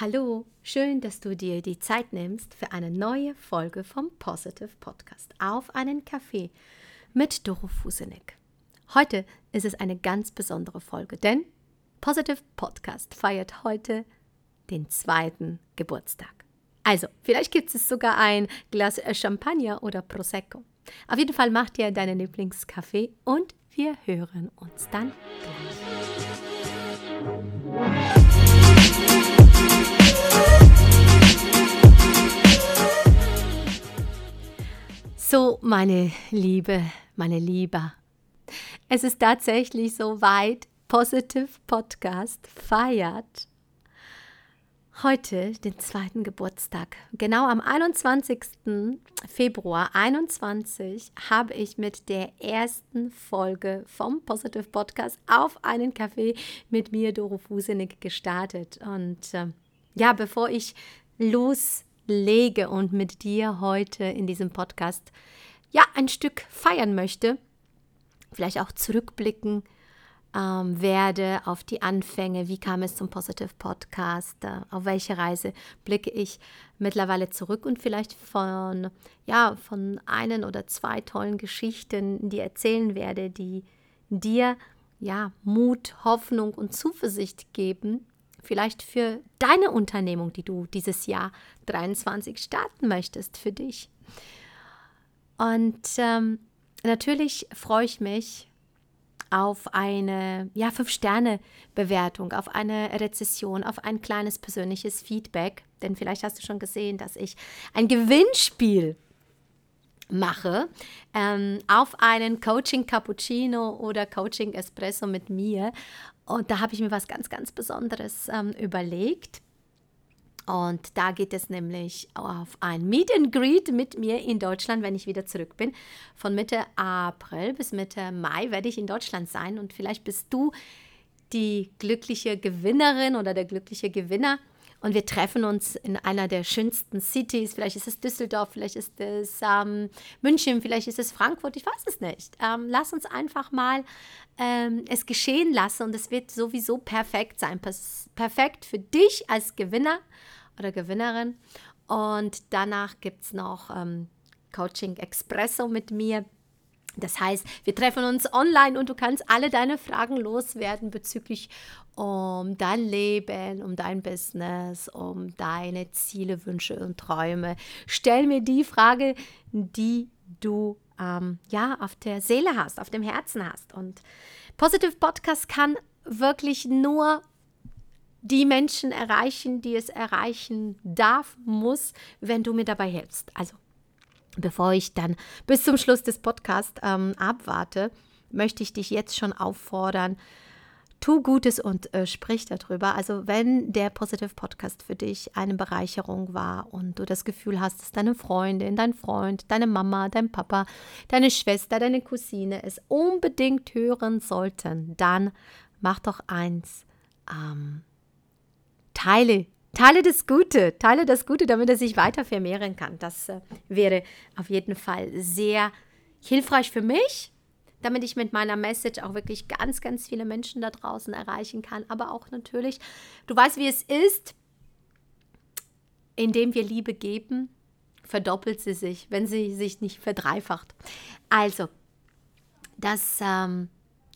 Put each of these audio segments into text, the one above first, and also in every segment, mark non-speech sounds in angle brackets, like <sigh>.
Hallo, schön, dass du dir die Zeit nimmst für eine neue Folge vom Positive Podcast auf einen Kaffee mit Doro Fusenek. Heute ist es eine ganz besondere Folge, denn Positive Podcast feiert heute den zweiten Geburtstag. Also, vielleicht gibt es sogar ein Glas Champagner oder Prosecco. Auf jeden Fall mach dir deinen Lieblingskaffee und wir hören uns dann gleich. So, meine Liebe, meine Lieber, es ist tatsächlich so weit. Positive Podcast feiert heute den zweiten Geburtstag. Genau am 21. Februar 21 habe ich mit der ersten Folge vom Positive Podcast auf einen Kaffee mit mir, Doro Fusenig, gestartet. Und äh, ja, bevor ich los lege und mit dir heute in diesem Podcast ja ein Stück feiern möchte, vielleicht auch zurückblicken ähm, werde auf die Anfänge, wie kam es zum Positive Podcast, äh, auf welche Reise blicke ich mittlerweile zurück und vielleicht von ja von einen oder zwei tollen Geschichten, die erzählen werde, die dir ja Mut, Hoffnung und Zuversicht geben, vielleicht für deine Unternehmung, die du dieses Jahr 23 starten möchtest für dich. Und ähm, natürlich freue ich mich auf eine ja, Fünf-Sterne-Bewertung, auf eine Rezession, auf ein kleines persönliches Feedback. Denn vielleicht hast du schon gesehen, dass ich ein Gewinnspiel mache ähm, auf einen Coaching Cappuccino oder Coaching Espresso mit mir. Und da habe ich mir was ganz, ganz Besonderes ähm, überlegt. Und da geht es nämlich auf ein Meet and Greet mit mir in Deutschland, wenn ich wieder zurück bin. Von Mitte April bis Mitte Mai werde ich in Deutschland sein und vielleicht bist du die glückliche Gewinnerin oder der glückliche Gewinner und wir treffen uns in einer der schönsten Cities. Vielleicht ist es Düsseldorf, vielleicht ist es ähm, München, vielleicht ist es Frankfurt, ich weiß es nicht. Ähm, lass uns einfach mal ähm, es geschehen lassen und es wird sowieso perfekt sein. Perfekt für dich als Gewinner oder Gewinnerin. Und danach gibt es noch ähm, Coaching Expresso mit mir das heißt, wir treffen uns online und du kannst alle deine Fragen loswerden bezüglich um dein Leben, um dein Business, um deine Ziele, Wünsche und Träume. Stell mir die Frage, die du ähm, ja auf der Seele hast, auf dem Herzen hast. Und Positive Podcast kann wirklich nur die Menschen erreichen, die es erreichen darf, muss, wenn du mir dabei hilfst. Also Bevor ich dann bis zum Schluss des Podcasts ähm, abwarte, möchte ich dich jetzt schon auffordern, tu Gutes und äh, sprich darüber. Also wenn der Positive Podcast für dich eine Bereicherung war und du das Gefühl hast, dass deine Freundin, dein Freund, deine Mama, dein Papa, deine Schwester, deine Cousine es unbedingt hören sollten, dann mach doch eins. Ähm, teile Teile das Gute, teile das Gute, damit er sich weiter vermehren kann. Das äh, wäre auf jeden Fall sehr hilfreich für mich, damit ich mit meiner Message auch wirklich ganz, ganz viele Menschen da draußen erreichen kann. Aber auch natürlich, du weißt, wie es ist, indem wir Liebe geben, verdoppelt sie sich, wenn sie sich nicht verdreifacht. Also, das, ähm,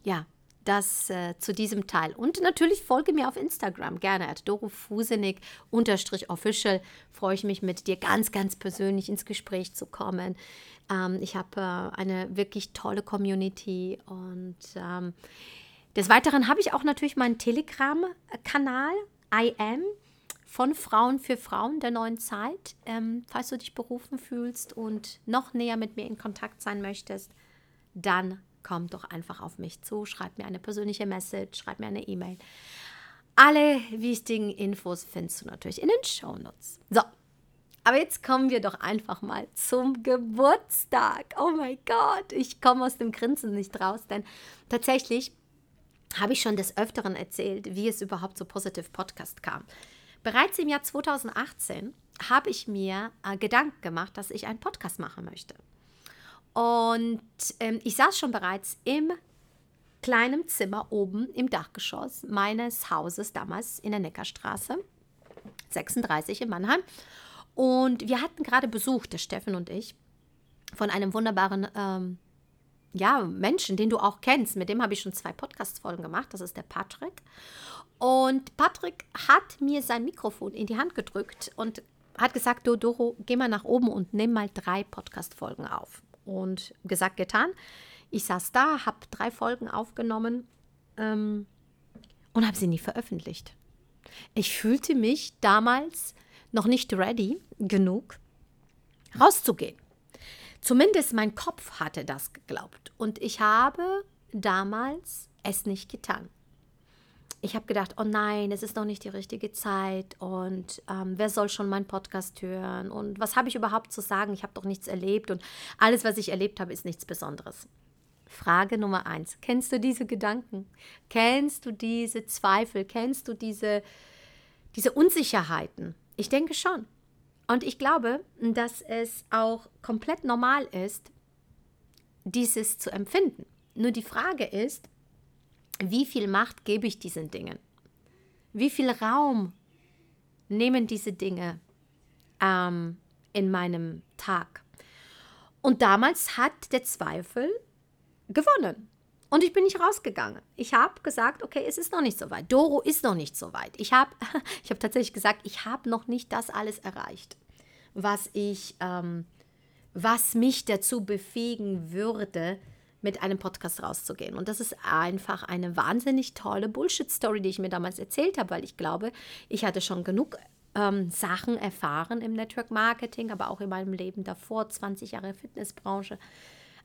ja, das äh, zu diesem Teil. Und natürlich folge mir auf Instagram gerne, at dorofusenig official. Freue ich mich mit dir ganz, ganz persönlich ins Gespräch zu kommen. Ähm, ich habe äh, eine wirklich tolle Community und ähm, des Weiteren habe ich auch natürlich meinen Telegram-Kanal, I am, von Frauen für Frauen der neuen Zeit. Ähm, falls du dich berufen fühlst und noch näher mit mir in Kontakt sein möchtest, dann komm doch einfach auf mich zu, schreib mir eine persönliche Message, schreib mir eine E-Mail. Alle wichtigen Infos findest du natürlich in den Shownotes. So, aber jetzt kommen wir doch einfach mal zum Geburtstag. Oh mein Gott, ich komme aus dem Grinsen nicht raus, denn tatsächlich habe ich schon des Öfteren erzählt, wie es überhaupt zu Positive Podcast kam. Bereits im Jahr 2018 habe ich mir äh, Gedanken gemacht, dass ich einen Podcast machen möchte. Und ähm, ich saß schon bereits im kleinen Zimmer oben im Dachgeschoss meines Hauses damals in der Neckarstraße. 36 in Mannheim. Und wir hatten gerade Besuch, der Steffen und ich, von einem wunderbaren ähm, ja, Menschen, den du auch kennst. Mit dem habe ich schon zwei Podcast-Folgen gemacht. Das ist der Patrick. Und Patrick hat mir sein Mikrofon in die Hand gedrückt und hat gesagt, du Doro, geh mal nach oben und nimm mal drei Podcast-Folgen auf. Und gesagt, getan. Ich saß da, habe drei Folgen aufgenommen ähm, und habe sie nie veröffentlicht. Ich fühlte mich damals noch nicht ready genug, rauszugehen. Zumindest mein Kopf hatte das geglaubt. Und ich habe damals es nicht getan. Ich habe gedacht, oh nein, es ist noch nicht die richtige Zeit und ähm, wer soll schon meinen Podcast hören und was habe ich überhaupt zu sagen? Ich habe doch nichts erlebt und alles, was ich erlebt habe, ist nichts Besonderes. Frage Nummer eins. Kennst du diese Gedanken? Kennst du diese Zweifel? Kennst du diese, diese Unsicherheiten? Ich denke schon. Und ich glaube, dass es auch komplett normal ist, dieses zu empfinden. Nur die Frage ist, wie viel Macht gebe ich diesen Dingen? Wie viel Raum nehmen diese Dinge ähm, in meinem Tag? Und damals hat der Zweifel gewonnen. Und ich bin nicht rausgegangen. Ich habe gesagt, okay, es ist noch nicht so weit. Doro ist noch nicht so weit. Ich habe <laughs> ich hab tatsächlich gesagt, ich habe noch nicht das alles erreicht, was ich, ähm, was mich dazu befähigen würde, mit einem Podcast rauszugehen. Und das ist einfach eine wahnsinnig tolle Bullshit-Story, die ich mir damals erzählt habe, weil ich glaube, ich hatte schon genug ähm, Sachen erfahren im Network Marketing, aber auch in meinem Leben davor, 20 Jahre Fitnessbranche,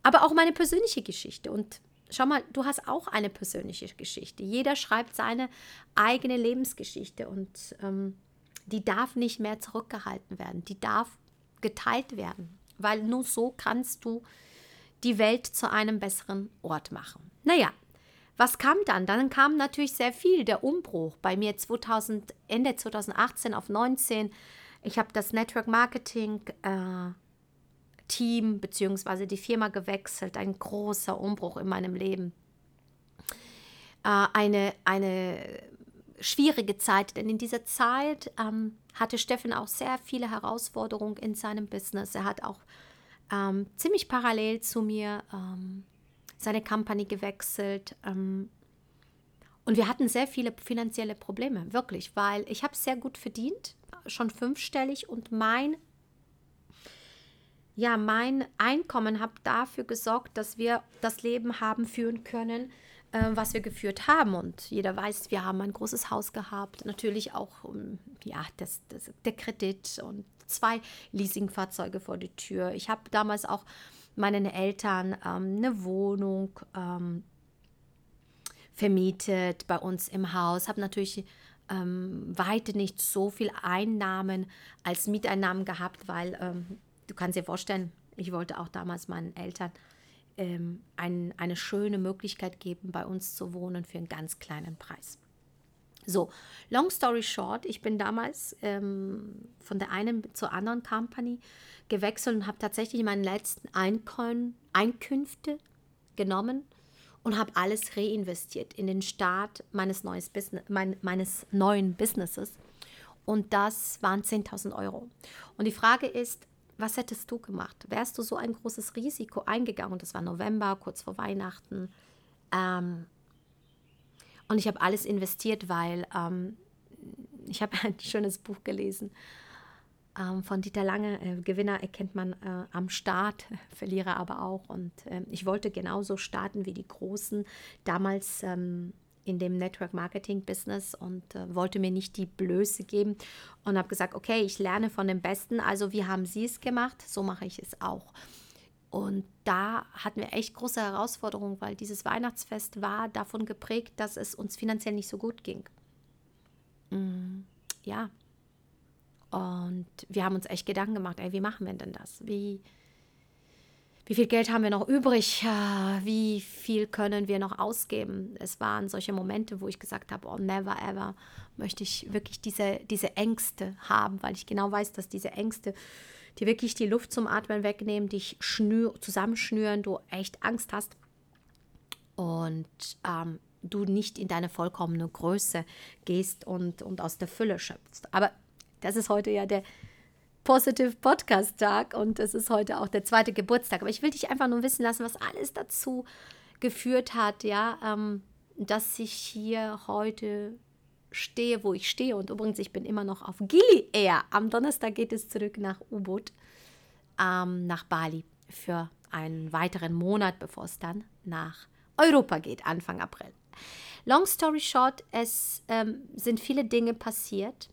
aber auch meine persönliche Geschichte. Und schau mal, du hast auch eine persönliche Geschichte. Jeder schreibt seine eigene Lebensgeschichte und ähm, die darf nicht mehr zurückgehalten werden. Die darf geteilt werden, weil nur so kannst du die Welt zu einem besseren Ort machen. Naja, was kam dann? Dann kam natürlich sehr viel, der Umbruch bei mir 2000, Ende 2018 auf 19. Ich habe das Network Marketing äh, Team bzw. die Firma gewechselt. Ein großer Umbruch in meinem Leben. Äh, eine, eine schwierige Zeit, denn in dieser Zeit ähm, hatte Steffen auch sehr viele Herausforderungen in seinem Business. Er hat auch ähm, ziemlich parallel zu mir ähm, seine Company gewechselt. Ähm, und wir hatten sehr viele finanzielle Probleme, wirklich, weil ich habe sehr gut verdient, schon fünfstellig und mein ja, mein Einkommen hat dafür gesorgt, dass wir das Leben haben führen können, äh, was wir geführt haben. Und jeder weiß, wir haben ein großes Haus gehabt, natürlich auch um, ja, das, das, der Kredit und zwei Leasingfahrzeuge vor die Tür. Ich habe damals auch meinen Eltern ähm, eine Wohnung ähm, vermietet bei uns im Haus, habe natürlich ähm, weite nicht so viel Einnahmen als Mieteinnahmen gehabt, weil ähm, du kannst dir vorstellen, ich wollte auch damals meinen Eltern ähm, ein, eine schöne Möglichkeit geben, bei uns zu wohnen für einen ganz kleinen Preis. So, long story short, ich bin damals ähm, von der einen zur anderen Company gewechselt und habe tatsächlich meine letzten Einkön Einkünfte genommen und habe alles reinvestiert in den Start meines, neues Business, mein, meines neuen Businesses. Und das waren 10.000 Euro. Und die Frage ist, was hättest du gemacht? Wärst du so ein großes Risiko eingegangen? Und das war November, kurz vor Weihnachten. Ähm, und ich habe alles investiert, weil ähm, ich habe <laughs> ein schönes Buch gelesen ähm, von Dieter Lange. Äh, Gewinner erkennt man äh, am Start, <laughs> Verlierer aber auch. Und äh, ich wollte genauso starten wie die Großen. Damals ähm, in dem Network Marketing Business und äh, wollte mir nicht die Blöße geben und habe gesagt, okay, ich lerne von den Besten, also wie haben Sie es gemacht, so mache ich es auch. Und da hatten wir echt große Herausforderungen, weil dieses Weihnachtsfest war davon geprägt, dass es uns finanziell nicht so gut ging. Mm, ja. Und wir haben uns echt Gedanken gemacht, ey, wie machen wir denn das? Wie, wie viel Geld haben wir noch übrig? Wie viel können wir noch ausgeben? Es waren solche Momente, wo ich gesagt habe, oh, never ever möchte ich wirklich diese, diese Ängste haben, weil ich genau weiß, dass diese Ängste, die wirklich die Luft zum Atmen wegnehmen, dich schnür, zusammenschnüren, du echt Angst hast und ähm, du nicht in deine vollkommene Größe gehst und, und aus der Fülle schöpfst. Aber das ist heute ja der Positive Podcast Tag und es ist heute auch der zweite Geburtstag. Aber ich will dich einfach nur wissen lassen, was alles dazu geführt hat, ja, ähm, dass ich hier heute stehe, wo ich stehe. Und übrigens, ich bin immer noch auf Gili Air. Am Donnerstag geht es zurück nach U-Boot, ähm, nach Bali für einen weiteren Monat, bevor es dann nach Europa geht, Anfang April. Long story short, es ähm, sind viele Dinge passiert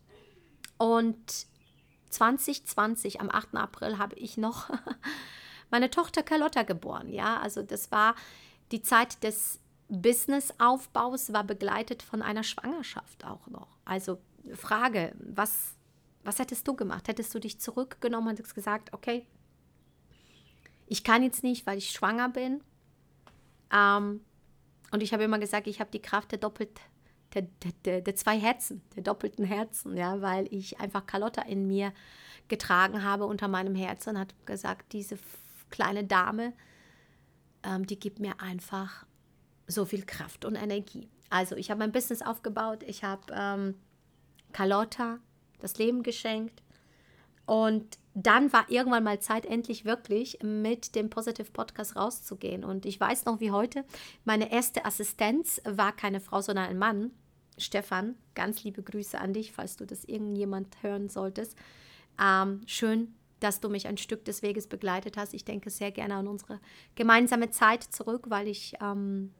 und 2020, am 8. April, habe ich noch <laughs> meine Tochter Carlotta geboren. Ja, also das war die Zeit des Businessaufbaus, war begleitet von einer Schwangerschaft auch noch. Also Frage, was, was hättest du gemacht? Hättest du dich zurückgenommen und gesagt, okay, ich kann jetzt nicht, weil ich schwanger bin. Ähm, und ich habe immer gesagt, ich habe die Kraft der doppelt, der, der, der, zwei Herzen, der doppelten Herzen, ja, weil ich einfach Carlotta in mir getragen habe unter meinem Herzen und hat gesagt, diese kleine Dame, ähm, die gibt mir einfach so viel Kraft und Energie. Also ich habe mein Business aufgebaut, ich habe ähm, Carlotta das Leben geschenkt und dann war irgendwann mal Zeit, endlich wirklich mit dem Positive Podcast rauszugehen. Und ich weiß noch wie heute, meine erste Assistenz war keine Frau, sondern ein Mann. Stefan, ganz liebe Grüße an dich, falls du das irgendjemand hören solltest. Ähm, schön, dass du mich ein Stück des Weges begleitet hast. Ich denke sehr gerne an unsere gemeinsame Zeit zurück, weil ich ähm,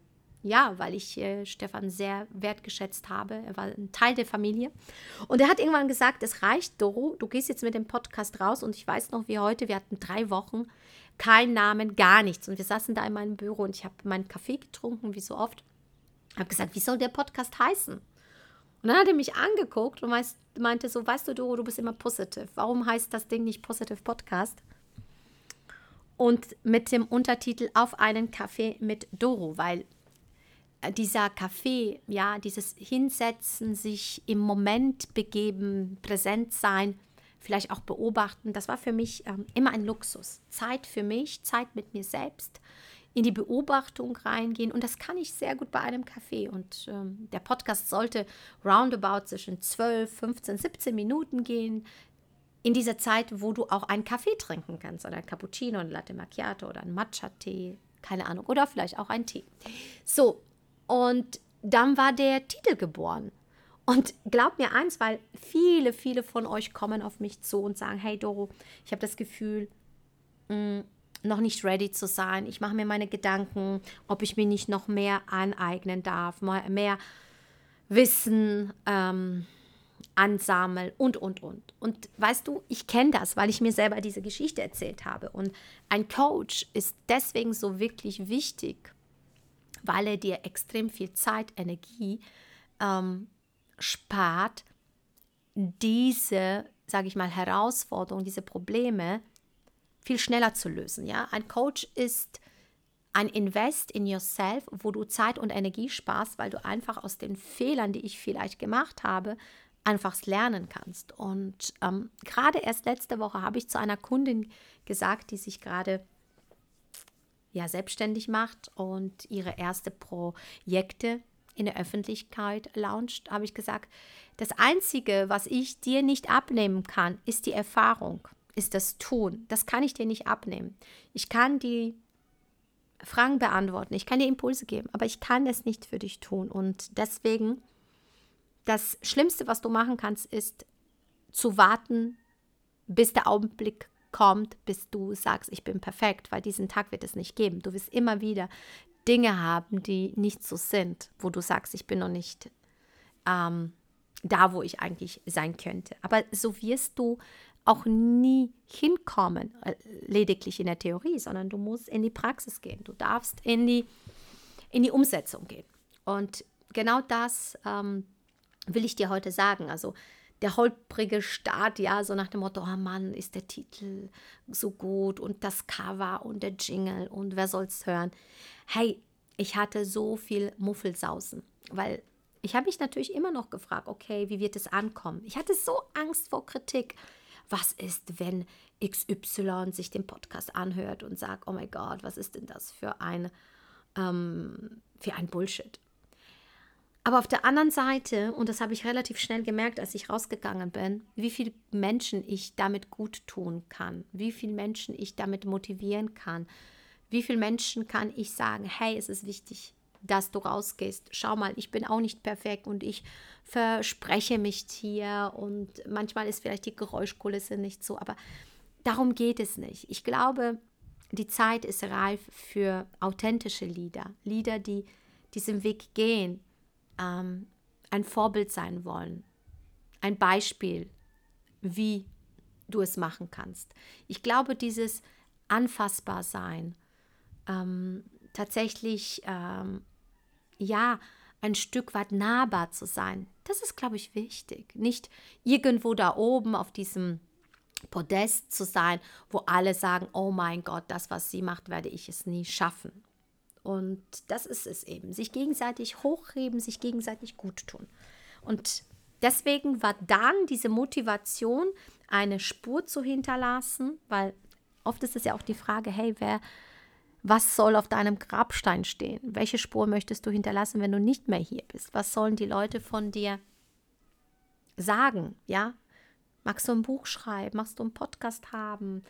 ja, weil ich äh, Stefan sehr wertgeschätzt habe. Er war ein Teil der Familie. Und er hat irgendwann gesagt, es reicht, Doro, du gehst jetzt mit dem Podcast raus. Und ich weiß noch wie heute, wir hatten drei Wochen, kein Namen, gar nichts. Und wir saßen da in meinem Büro und ich habe meinen Kaffee getrunken, wie so oft. Ich habe gesagt, wie soll der Podcast heißen? Und dann hat er mich angeguckt und meinte so, weißt du, Doro, du bist immer positive. Warum heißt das Ding nicht Positive Podcast? Und mit dem Untertitel Auf einen Kaffee mit Doro, weil dieser Kaffee, ja, dieses Hinsetzen, sich im Moment begeben, präsent sein, vielleicht auch beobachten, das war für mich ähm, immer ein Luxus. Zeit für mich, Zeit mit mir selbst, in die Beobachtung reingehen und das kann ich sehr gut bei einem Kaffee. Und ähm, der Podcast sollte roundabout zwischen 12, 15, 17 Minuten gehen. In dieser Zeit, wo du auch einen Kaffee trinken kannst oder ein Cappuccino, ein Latte Macchiato oder ein Matcha-Tee, keine Ahnung, oder vielleicht auch ein Tee. So, und dann war der Titel geboren. Und glaubt mir eins, weil viele, viele von euch kommen auf mich zu und sagen, hey Doro, ich habe das Gefühl, mh, mm, noch nicht ready zu sein. Ich mache mir meine Gedanken, ob ich mir nicht noch mehr aneignen darf, mehr Wissen ähm, ansammeln und, und, und. Und weißt du, ich kenne das, weil ich mir selber diese Geschichte erzählt habe. Und ein Coach ist deswegen so wirklich wichtig, weil er dir extrem viel Zeit, Energie ähm, spart, diese, sage ich mal, Herausforderungen, diese Probleme viel schneller zu lösen. Ja? Ein Coach ist ein Invest in yourself, wo du Zeit und Energie sparst, weil du einfach aus den Fehlern, die ich vielleicht gemacht habe, einfach lernen kannst. Und ähm, gerade erst letzte Woche habe ich zu einer Kundin gesagt, die sich gerade ja selbstständig macht und ihre erste Projekte in der Öffentlichkeit launcht, habe ich gesagt, das Einzige, was ich dir nicht abnehmen kann, ist die Erfahrung, ist das Tun. Das kann ich dir nicht abnehmen. Ich kann die Fragen beantworten, ich kann dir Impulse geben, aber ich kann es nicht für dich tun. Und deswegen, das Schlimmste, was du machen kannst, ist zu warten, bis der Augenblick kommt, bis du sagst, ich bin perfekt, weil diesen Tag wird es nicht geben. Du wirst immer wieder Dinge haben, die nicht so sind, wo du sagst, ich bin noch nicht ähm, da, wo ich eigentlich sein könnte. Aber so wirst du auch nie hinkommen, äh, lediglich in der Theorie, sondern du musst in die Praxis gehen. Du darfst in die, in die Umsetzung gehen. Und genau das ähm, will ich dir heute sagen. Also der holprige Start, ja, so nach dem Motto, oh Mann, ist der Titel so gut und das Cover und der Jingle und wer soll's hören. Hey, ich hatte so viel Muffelsausen, weil ich habe mich natürlich immer noch gefragt, okay, wie wird es ankommen? Ich hatte so Angst vor Kritik. Was ist, wenn XY sich den Podcast anhört und sagt, oh mein Gott, was ist denn das für ein, ähm, für ein Bullshit? Aber auf der anderen Seite, und das habe ich relativ schnell gemerkt, als ich rausgegangen bin, wie viele Menschen ich damit gut tun kann, wie viele Menschen ich damit motivieren kann, wie viele Menschen kann ich sagen, hey, es ist wichtig, dass du rausgehst. Schau mal, ich bin auch nicht perfekt und ich verspreche mich hier und manchmal ist vielleicht die Geräuschkulisse nicht so, aber darum geht es nicht. Ich glaube, die Zeit ist reif für authentische Lieder, Lieder, die diesen Weg gehen, ähm, ein Vorbild sein wollen, ein Beispiel, wie du es machen kannst. Ich glaube, dieses anfassbar sein, ähm, tatsächlich ähm, ja ein Stück weit nahbar zu sein, das ist, glaube ich, wichtig. Nicht irgendwo da oben auf diesem Podest zu sein, wo alle sagen, oh mein Gott, das, was sie macht, werde ich es nie schaffen. Und das ist es eben. Sich gegenseitig hochheben, sich gegenseitig gut tun. Und deswegen war dann diese Motivation, eine Spur zu hinterlassen, weil oft ist es ja auch die Frage, hey, wer, was soll auf deinem Grabstein stehen? Welche Spur möchtest du hinterlassen, wenn du nicht mehr hier bist? Was sollen die Leute von dir sagen? Ja? Magst du ein Buch schreiben? Magst du einen Podcast haben?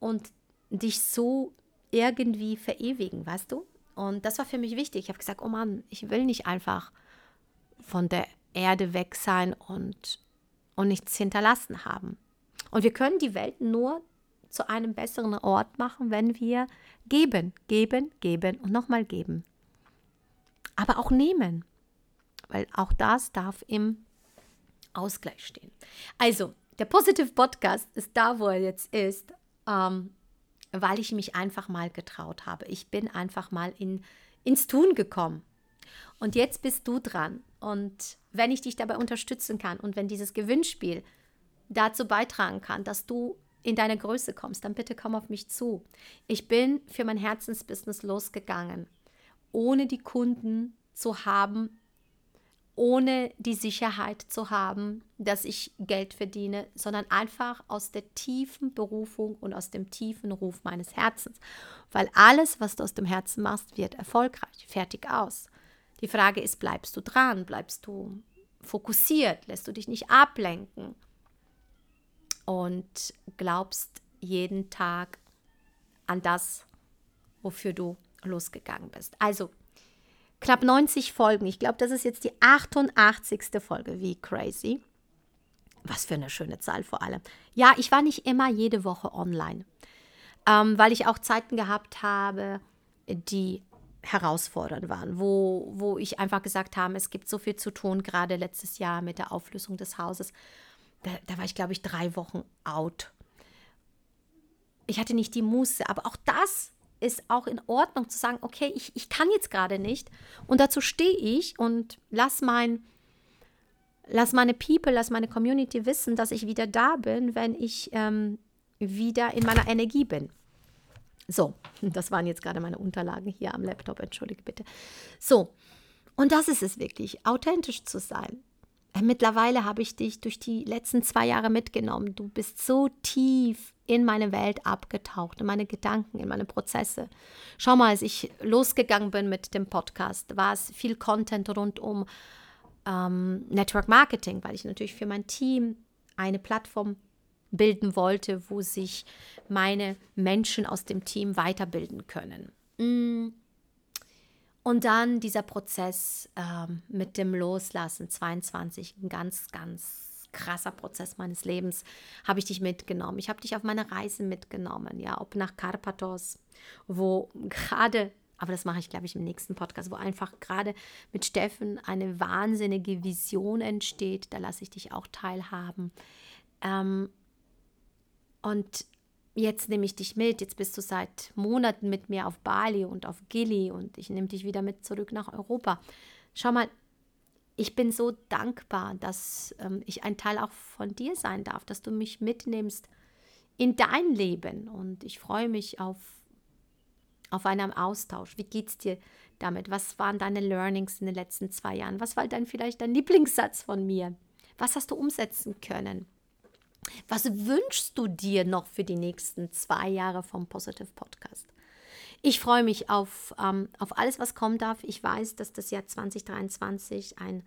Und dich so irgendwie verewigen, weißt du? Und das war für mich wichtig. Ich habe gesagt, oh Mann, ich will nicht einfach von der Erde weg sein und, und nichts hinterlassen haben. Und wir können die Welt nur zu einem besseren Ort machen, wenn wir geben, geben, geben und nochmal geben. Aber auch nehmen, weil auch das darf im Ausgleich stehen. Also, der Positive Podcast ist da, wo er jetzt ist, ähm, weil ich mich einfach mal getraut habe. Ich bin einfach mal in, ins Tun gekommen. Und jetzt bist du dran. Und wenn ich dich dabei unterstützen kann und wenn dieses Gewinnspiel dazu beitragen kann, dass du in deine Größe kommst, dann bitte komm auf mich zu. Ich bin für mein Herzensbusiness losgegangen, ohne die Kunden zu haben, ohne die Sicherheit zu haben, dass ich Geld verdiene, sondern einfach aus der tiefen Berufung und aus dem tiefen Ruf meines Herzens. Weil alles, was du aus dem Herzen machst, wird erfolgreich. Fertig aus. Die Frage ist, bleibst du dran? Bleibst du fokussiert? Lässt du dich nicht ablenken? Und glaubst jeden Tag an das, wofür du losgegangen bist. Also knapp 90 Folgen. Ich glaube, das ist jetzt die 88. Folge. Wie crazy. Was für eine schöne Zahl vor allem. Ja, ich war nicht immer jede Woche online, ähm, weil ich auch Zeiten gehabt habe, die herausfordernd waren, wo, wo ich einfach gesagt habe, es gibt so viel zu tun, gerade letztes Jahr mit der Auflösung des Hauses. Da, da war ich, glaube ich, drei Wochen out. Ich hatte nicht die Muße, aber auch das ist auch in Ordnung zu sagen, okay, ich, ich kann jetzt gerade nicht und dazu stehe ich und lass mein, lass meine People, lass meine Community wissen, dass ich wieder da bin, wenn ich ähm, wieder in meiner Energie bin. So, <laughs> das waren jetzt gerade meine Unterlagen hier am Laptop, entschuldige bitte. So, und das ist es wirklich, authentisch zu sein. Äh, mittlerweile habe ich dich durch die letzten zwei Jahre mitgenommen. Du bist so tief in meine Welt abgetaucht, in meine Gedanken, in meine Prozesse. Schau mal, als ich losgegangen bin mit dem Podcast, war es viel Content rund um ähm, Network Marketing, weil ich natürlich für mein Team eine Plattform bilden wollte, wo sich meine Menschen aus dem Team weiterbilden können. Mm. Und dann dieser Prozess ähm, mit dem Loslassen, 22, ein ganz, ganz krasser Prozess meines Lebens, habe ich dich mitgenommen. Ich habe dich auf meine Reisen mitgenommen, ja, ob nach Karpathos, wo gerade, aber das mache ich, glaube ich, im nächsten Podcast, wo einfach gerade mit Steffen eine wahnsinnige Vision entsteht. Da lasse ich dich auch teilhaben. Ähm, und jetzt nehme ich dich mit. Jetzt bist du seit Monaten mit mir auf Bali und auf Gili und ich nehme dich wieder mit zurück nach Europa. Schau mal, ich bin so dankbar, dass ähm, ich ein Teil auch von dir sein darf, dass du mich mitnimmst in dein Leben. Und ich freue mich auf, auf einen Austausch. Wie geht's dir damit? Was waren deine Learnings in den letzten zwei Jahren? Was war dann vielleicht dein Lieblingssatz von mir? Was hast du umsetzen können? Was wünschst du dir noch für die nächsten zwei Jahre vom Positive Podcast? Ich freue mich auf, ähm, auf alles, was kommen darf. Ich weiß, dass das Jahr 2023 ein,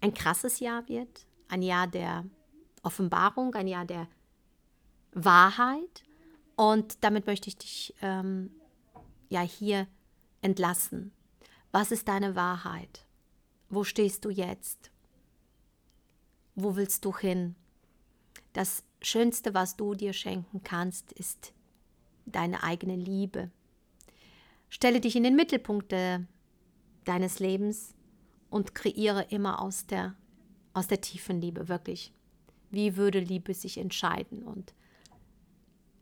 ein krasses Jahr wird. Ein Jahr der Offenbarung, ein Jahr der Wahrheit. Und damit möchte ich dich ähm, ja hier entlassen. Was ist deine Wahrheit? Wo stehst du jetzt? Wo willst du hin? Das Schönste, was du dir schenken kannst, ist deine eigene Liebe. Stelle dich in den Mittelpunkt de, deines Lebens und kreiere immer aus der, aus der tiefen Liebe, wirklich. Wie würde Liebe sich entscheiden? Und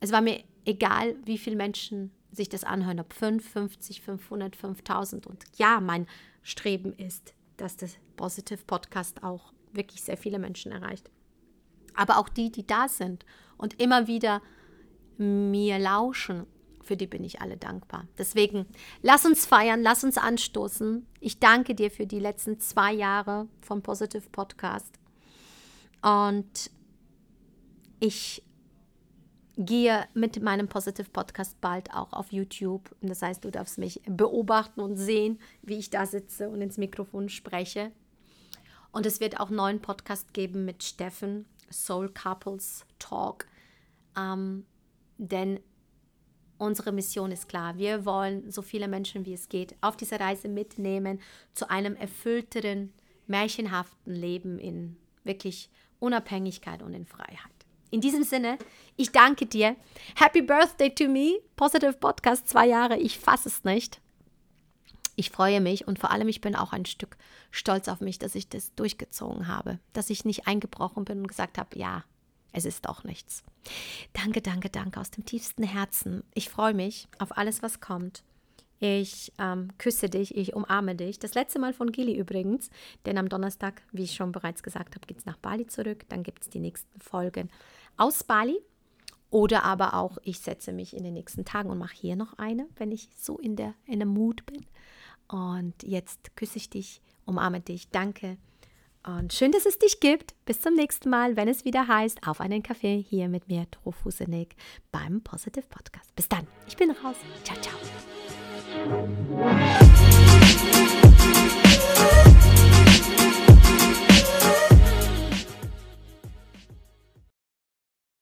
es war mir egal, wie viele Menschen sich das anhören, ob 5, 50, 500, 5000. Und ja, mein Streben ist, dass das Positive Podcast auch wirklich sehr viele Menschen erreicht. Aber auch die, die da sind und immer wieder mir lauschen, für die bin ich alle dankbar. Deswegen, lass uns feiern, lass uns anstoßen. Ich danke dir für die letzten zwei Jahre vom Positive Podcast. Und ich gehe mit meinem Positive Podcast bald auch auf YouTube. Das heißt, du darfst mich beobachten und sehen, wie ich da sitze und ins Mikrofon spreche. Und es wird auch einen neuen Podcast geben mit Steffen, Soul Couples Talk. Ähm, denn unsere Mission ist klar. Wir wollen so viele Menschen wie es geht auf diese Reise mitnehmen zu einem erfüllteren, märchenhaften Leben in wirklich Unabhängigkeit und in Freiheit. In diesem Sinne, ich danke dir. Happy Birthday to me. Positive Podcast, zwei Jahre. Ich fasse es nicht. Ich freue mich und vor allem, ich bin auch ein Stück stolz auf mich, dass ich das durchgezogen habe. Dass ich nicht eingebrochen bin und gesagt habe, ja, es ist doch nichts. Danke, danke, danke aus dem tiefsten Herzen. Ich freue mich auf alles, was kommt. Ich ähm, küsse dich, ich umarme dich. Das letzte Mal von Gili übrigens, denn am Donnerstag, wie ich schon bereits gesagt habe, geht es nach Bali zurück. Dann gibt es die nächsten Folgen aus Bali. Oder aber auch, ich setze mich in den nächsten Tagen und mache hier noch eine, wenn ich so in der, in der Mut bin. Und jetzt küsse ich dich, umarme dich, danke. Und schön, dass es dich gibt. Bis zum nächsten Mal, wenn es wieder heißt, auf einen Kaffee hier mit mir, Tro Fusenig, beim Positive Podcast. Bis dann, ich bin raus. Ciao, ciao.